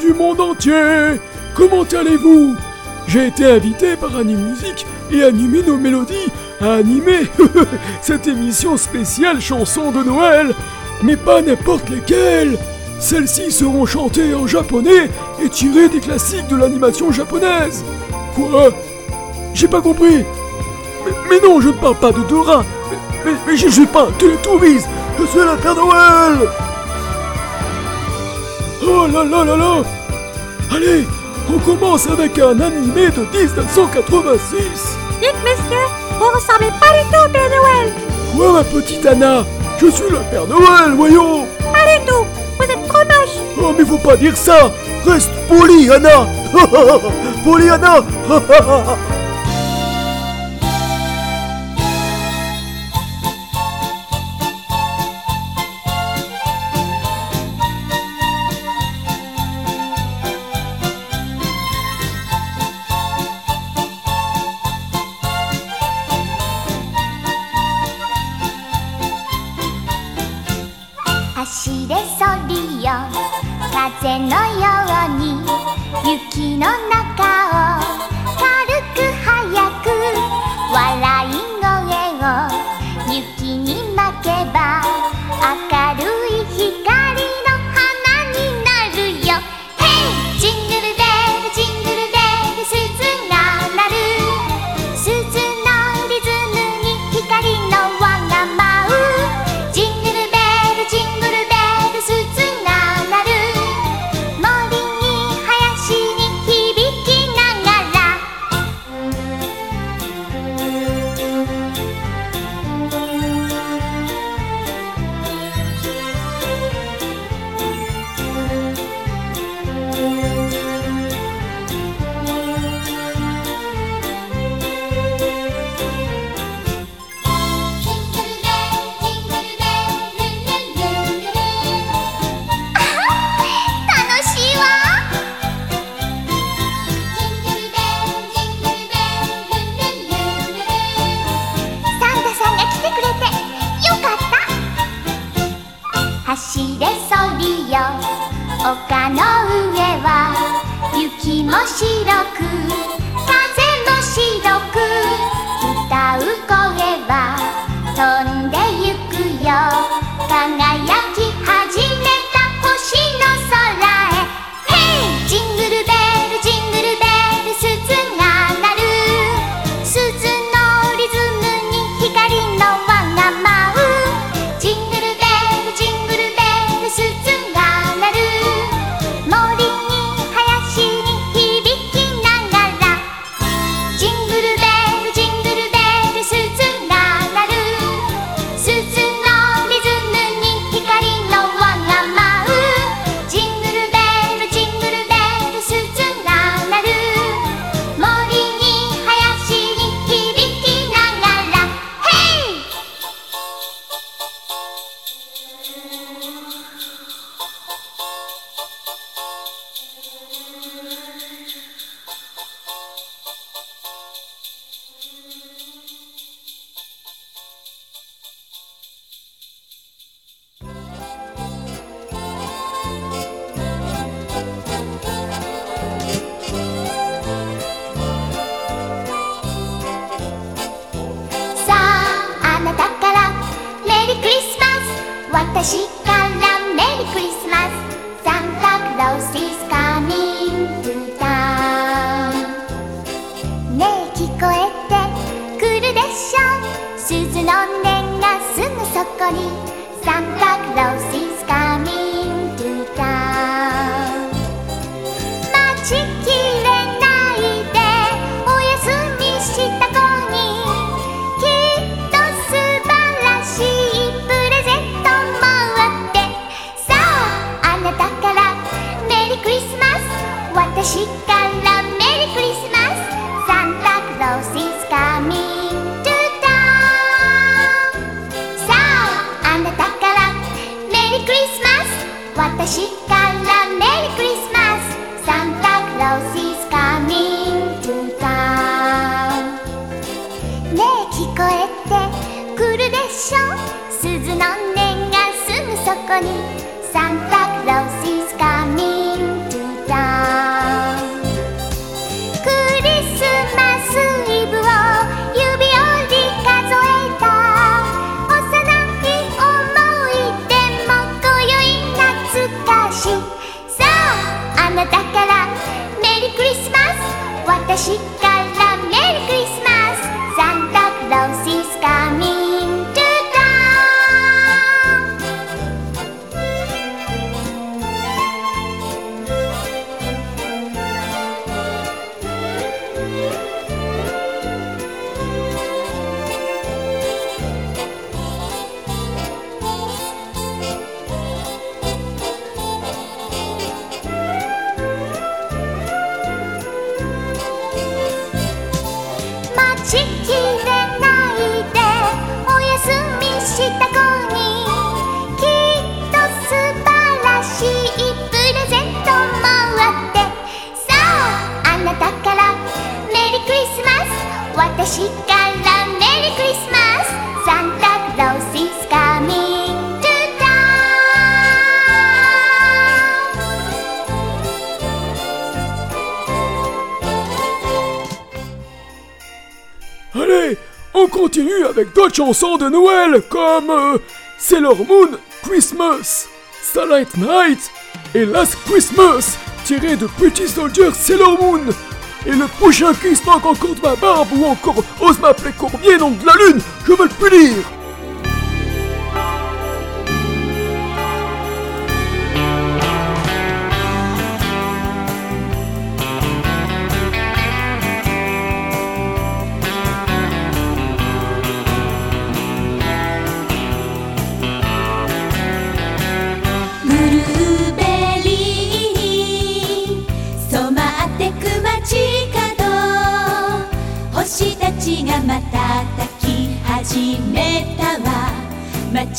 du monde entier. Comment allez-vous? J'ai été invité par Anime et animé nos mélodies à animer cette émission spéciale chanson de Noël, mais pas n'importe lesquelles. Celles-ci seront chantées en japonais et tirées des classiques de l'animation japonaise. Quoi? J'ai pas compris. Mais, non, je ne parle pas de Dora. Mais, mais, mais je, je parle de Tourise Je suis la Père Noël. Oh là là là là. Allez, on commence avec un animé de 1986 Dites monsieur, vous ressemblez pas du tout au Père Noël. Quoi ma petite Anna Je suis le Père Noël, voyons. Pas du tout Vous êtes trop moche. Oh mais faut pas dire ça. Reste poli Anna. Poli Anna. chansons de Noël comme euh, Sailor Moon, Christmas, Starlight Night et Last Christmas, tiré de Petit Soldier Sailor Moon. Et le prochain qui se manque encore de ma barbe ou encore ose m'appeler Courbier, donc de la lune, je veux le punir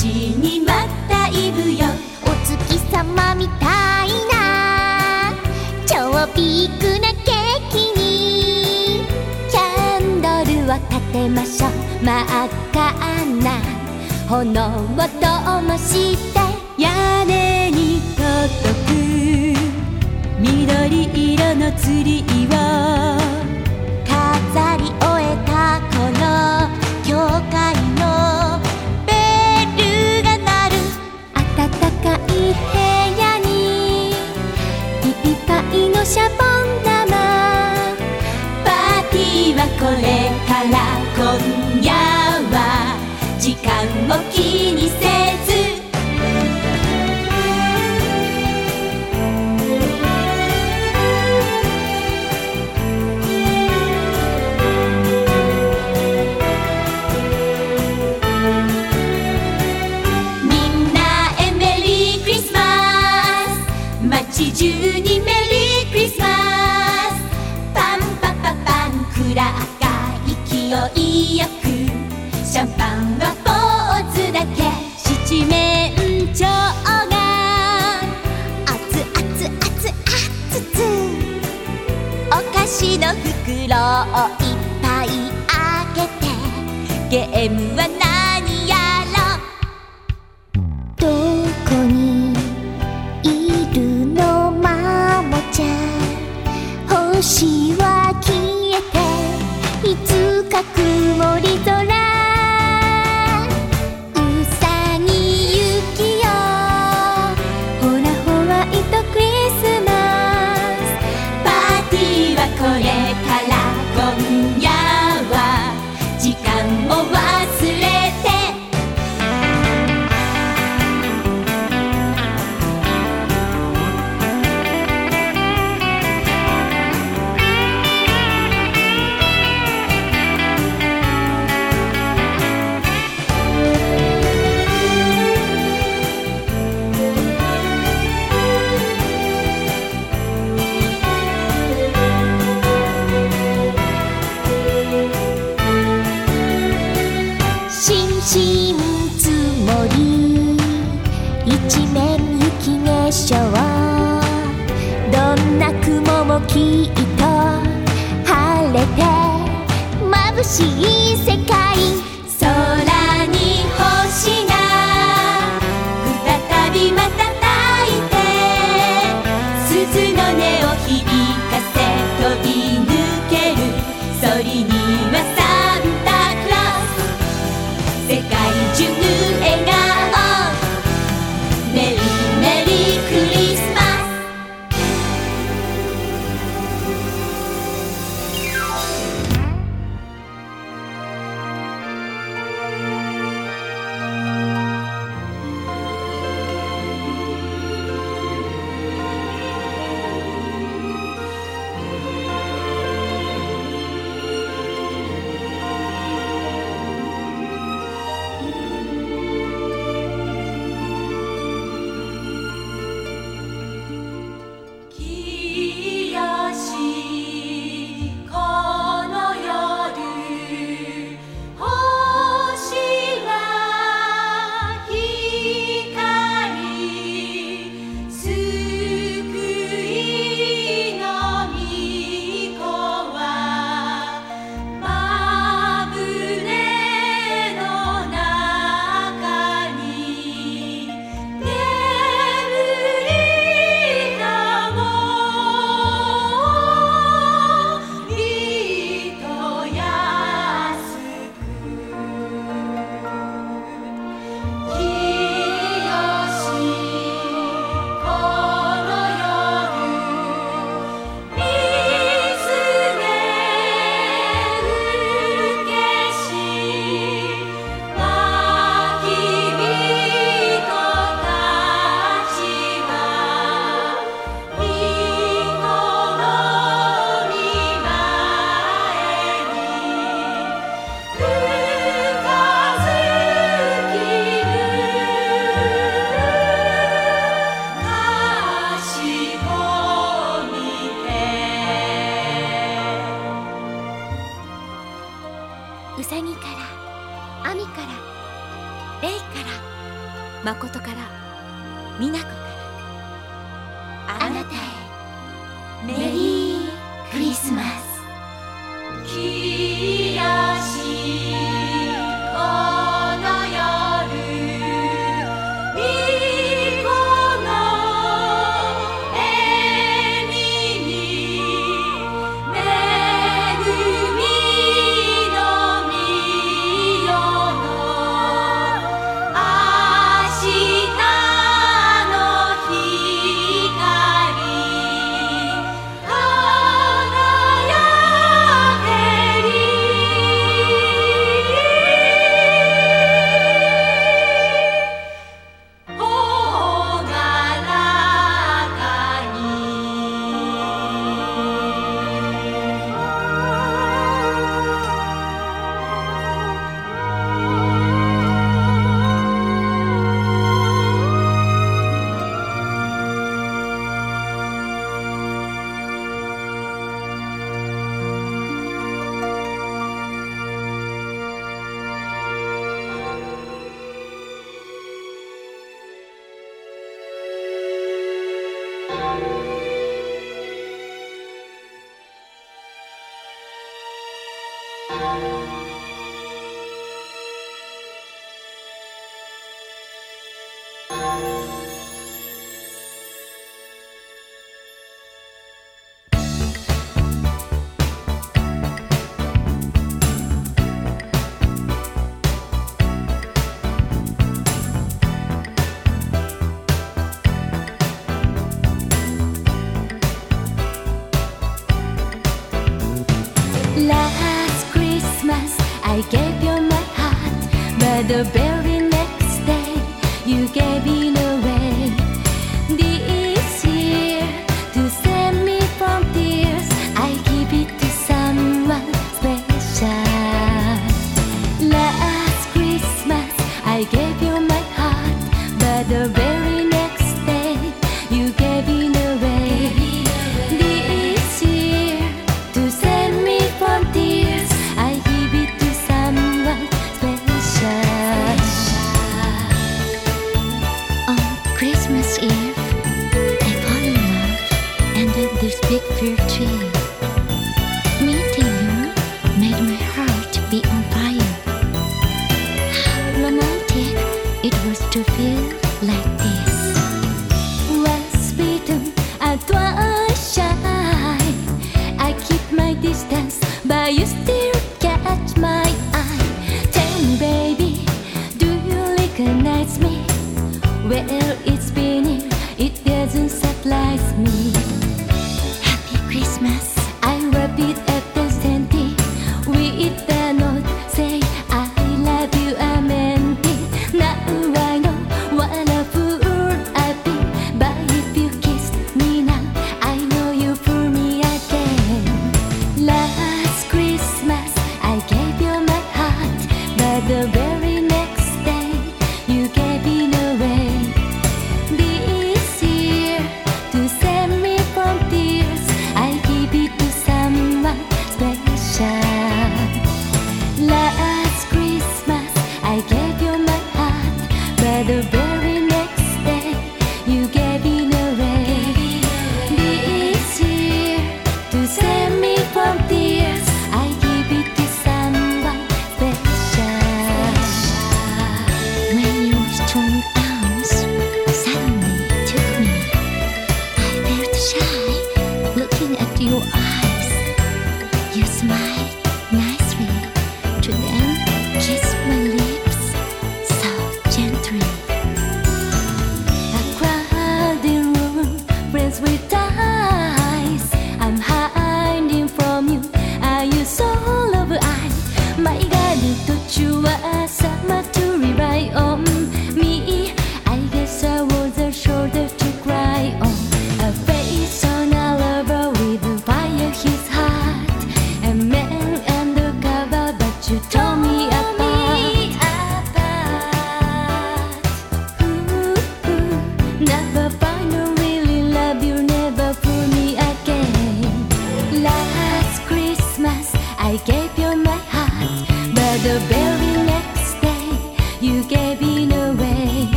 纪念。これから今夜は時間を気にせず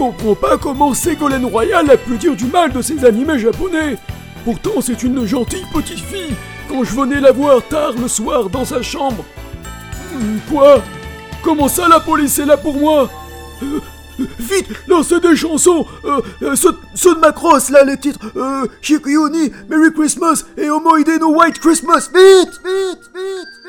comprends pas comment Ségolène Royal a pu dire du mal de ces animés japonais. Pourtant, c'est une gentille petite fille. Quand je venais la voir tard le soir dans sa chambre. Hmm, Quoi? Comment ça la police est là pour moi? Euh, Vite, lancez des chansons. Euh, euh, ceux, de Macross, là, les titres. Euh, Shikuyuni, Merry Christmas et Omoide no White Christmas. Vite, vite, vite,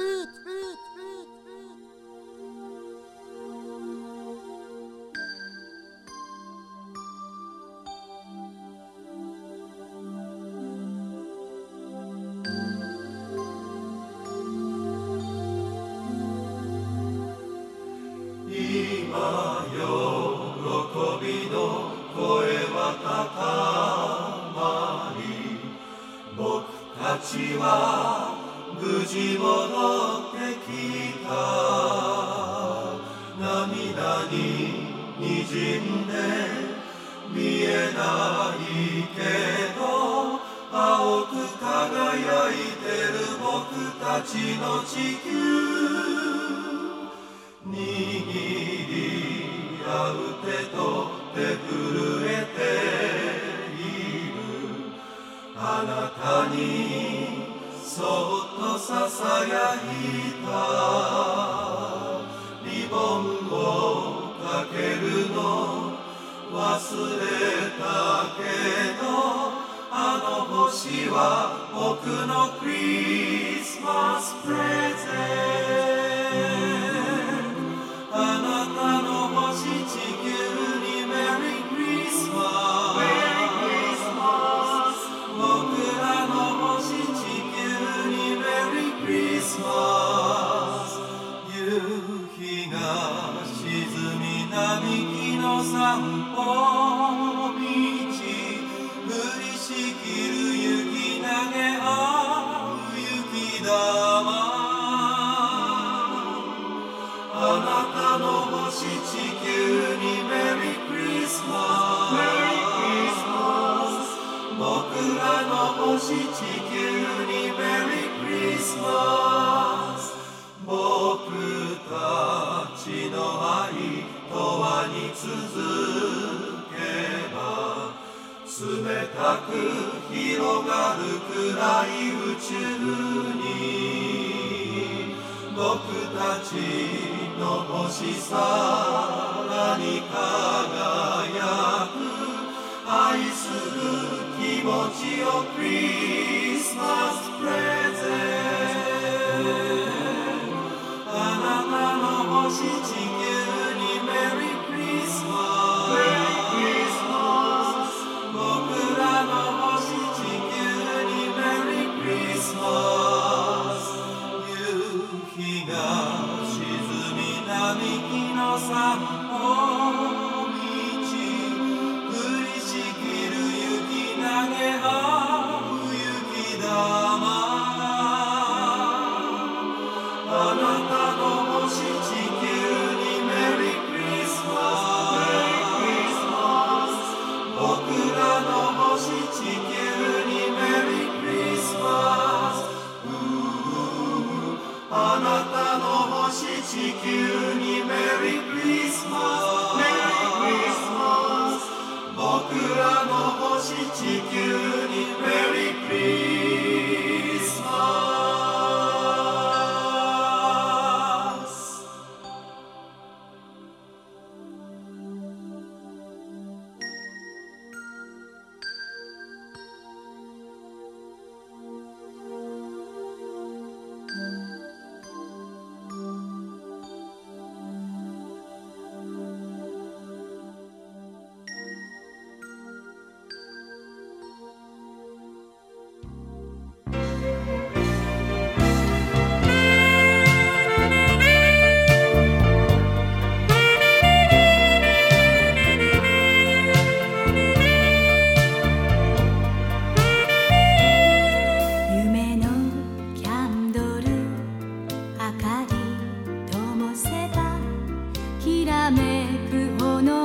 う手と手 she's the めくの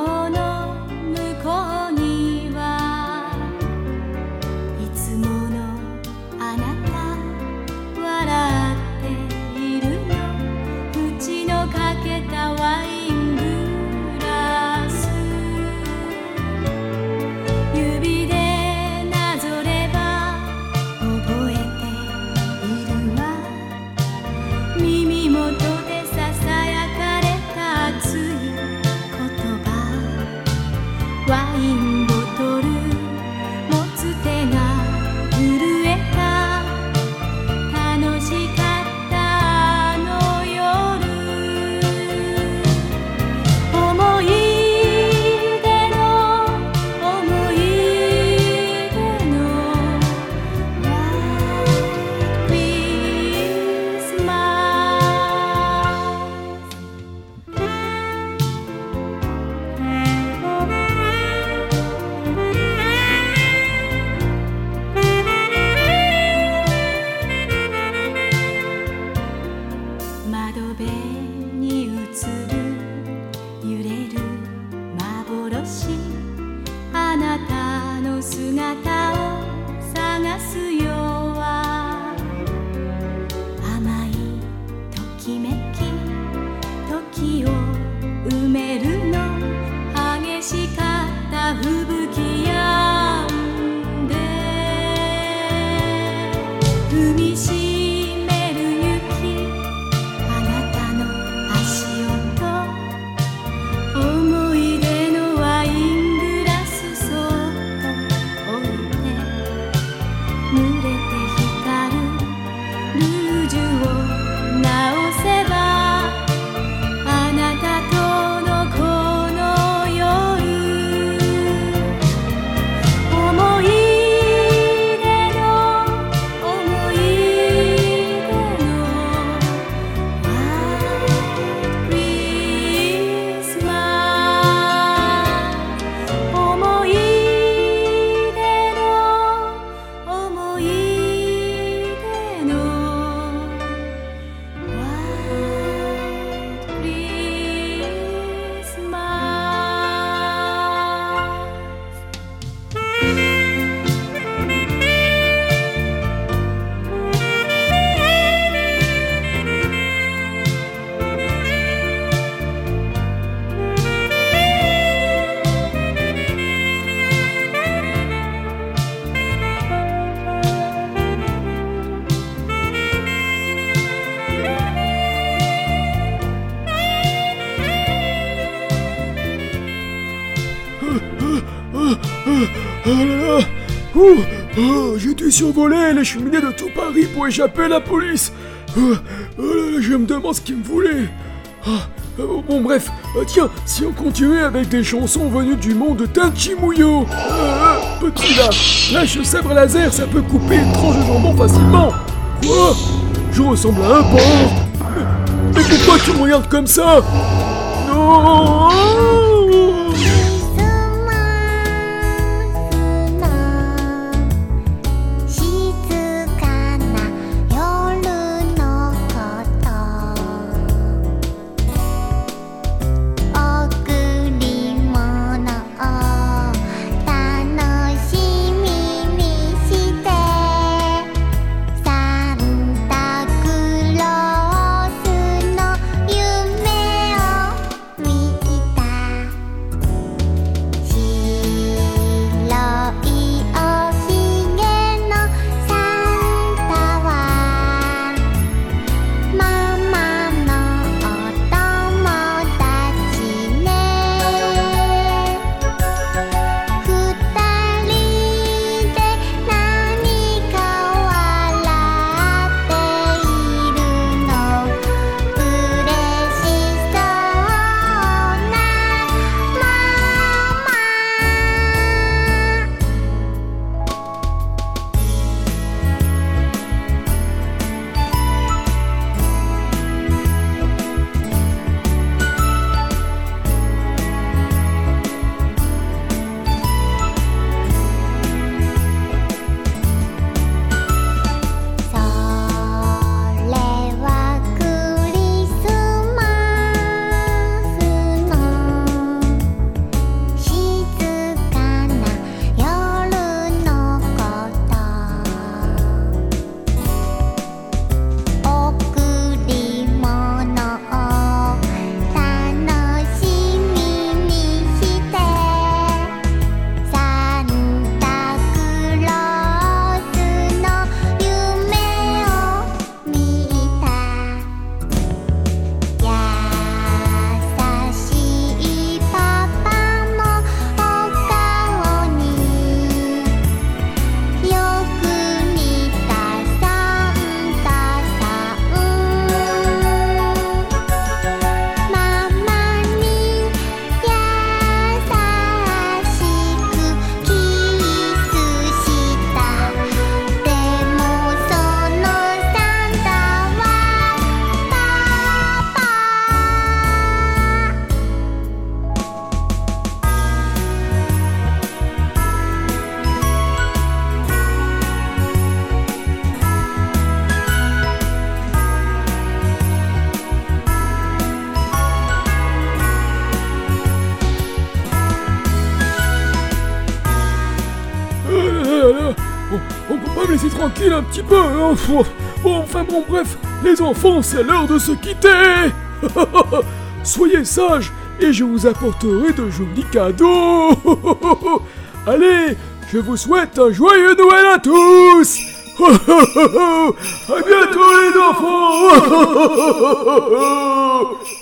qui survolait les cheminées de tout Paris pour échapper à la police. Ah, ah je me demande ce qu'il me voulait. Ah, euh, bon bref, euh, tiens, si on continuait avec des chansons venues du monde de Tinchimouyo. petit là, lâche le sabre laser, ça peut couper une tranche de jambon facilement. Quoi? Je ressemble à un porc. Mais pourquoi tu me regardes comme ça? Non Oh, enfin bon, bref, les enfants, c'est l'heure de se quitter. Soyez sages et je vous apporterai de jolis cadeaux. Allez, je vous souhaite un joyeux Noël à tous. À bientôt les enfants.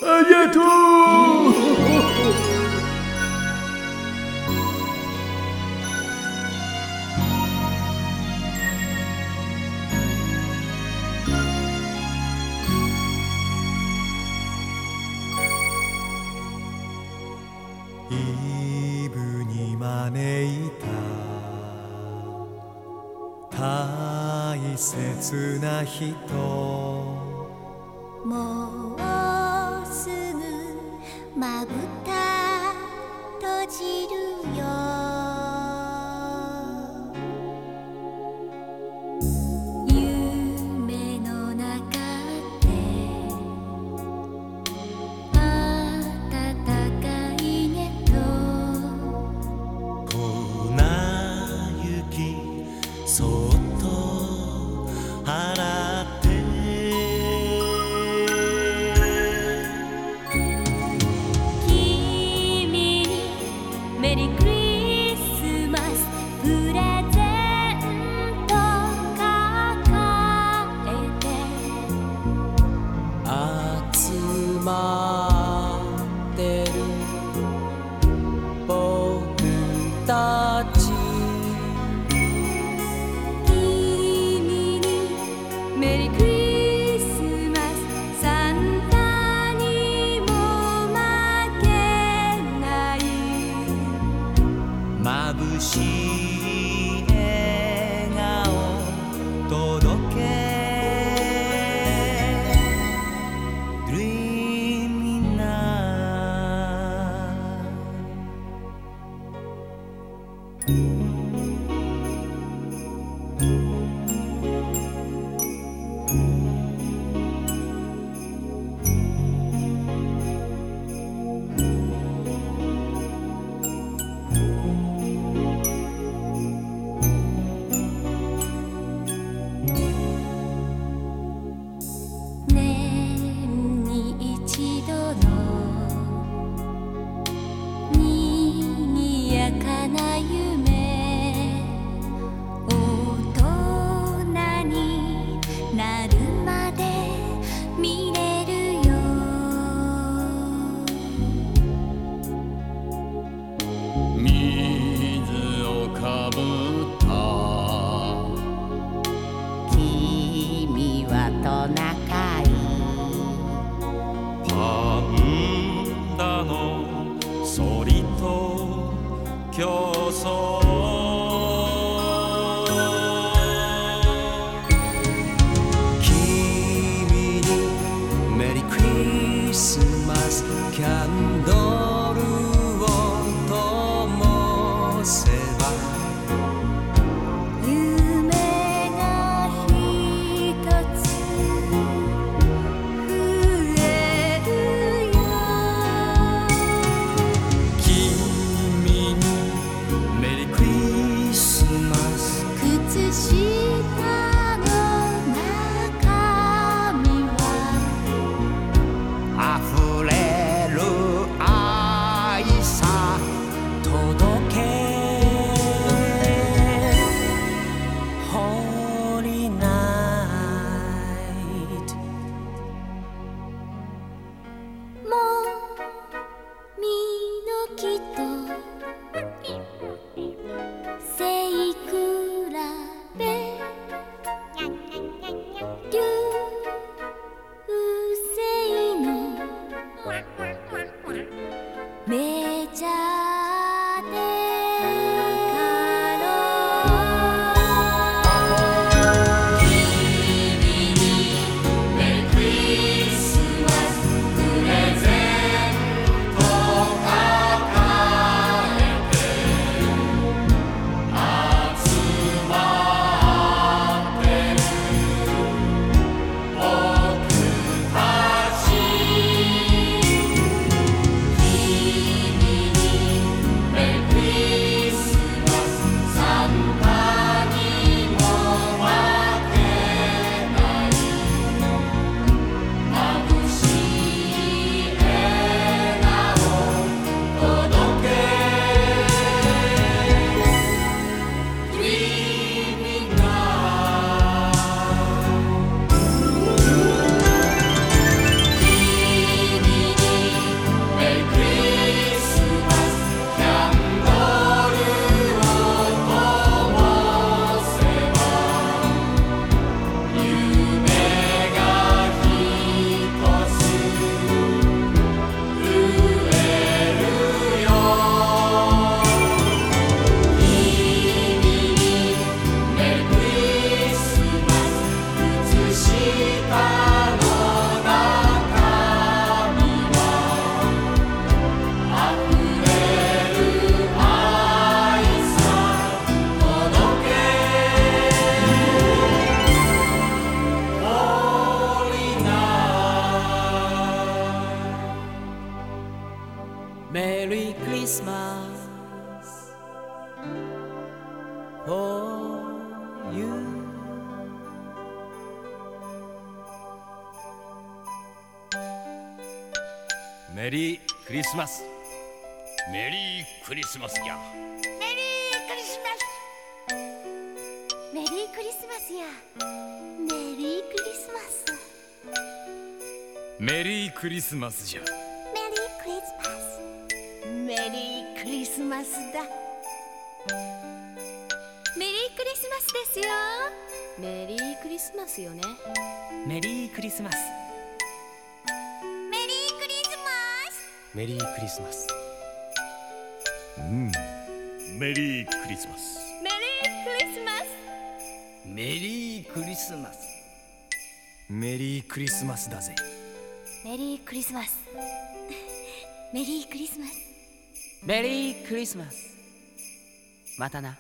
À bientôt. 切な人。メリークリスマス。メリークリスマスじゃ。メリークリスマス。メリークリスマスや。メリークリスマス。メリークリスマスじゃ。メリークリスマス。メリークリスマスだ。メリークリスマスですよ。メリークリスマスよね。メリークリスマスメリークリスマス。メリークリスマス。メリークリスマス。メリークリスマス。メリークリスマスだぜ。メリークリスマス。メリークリスマス。メリークリスマス。またな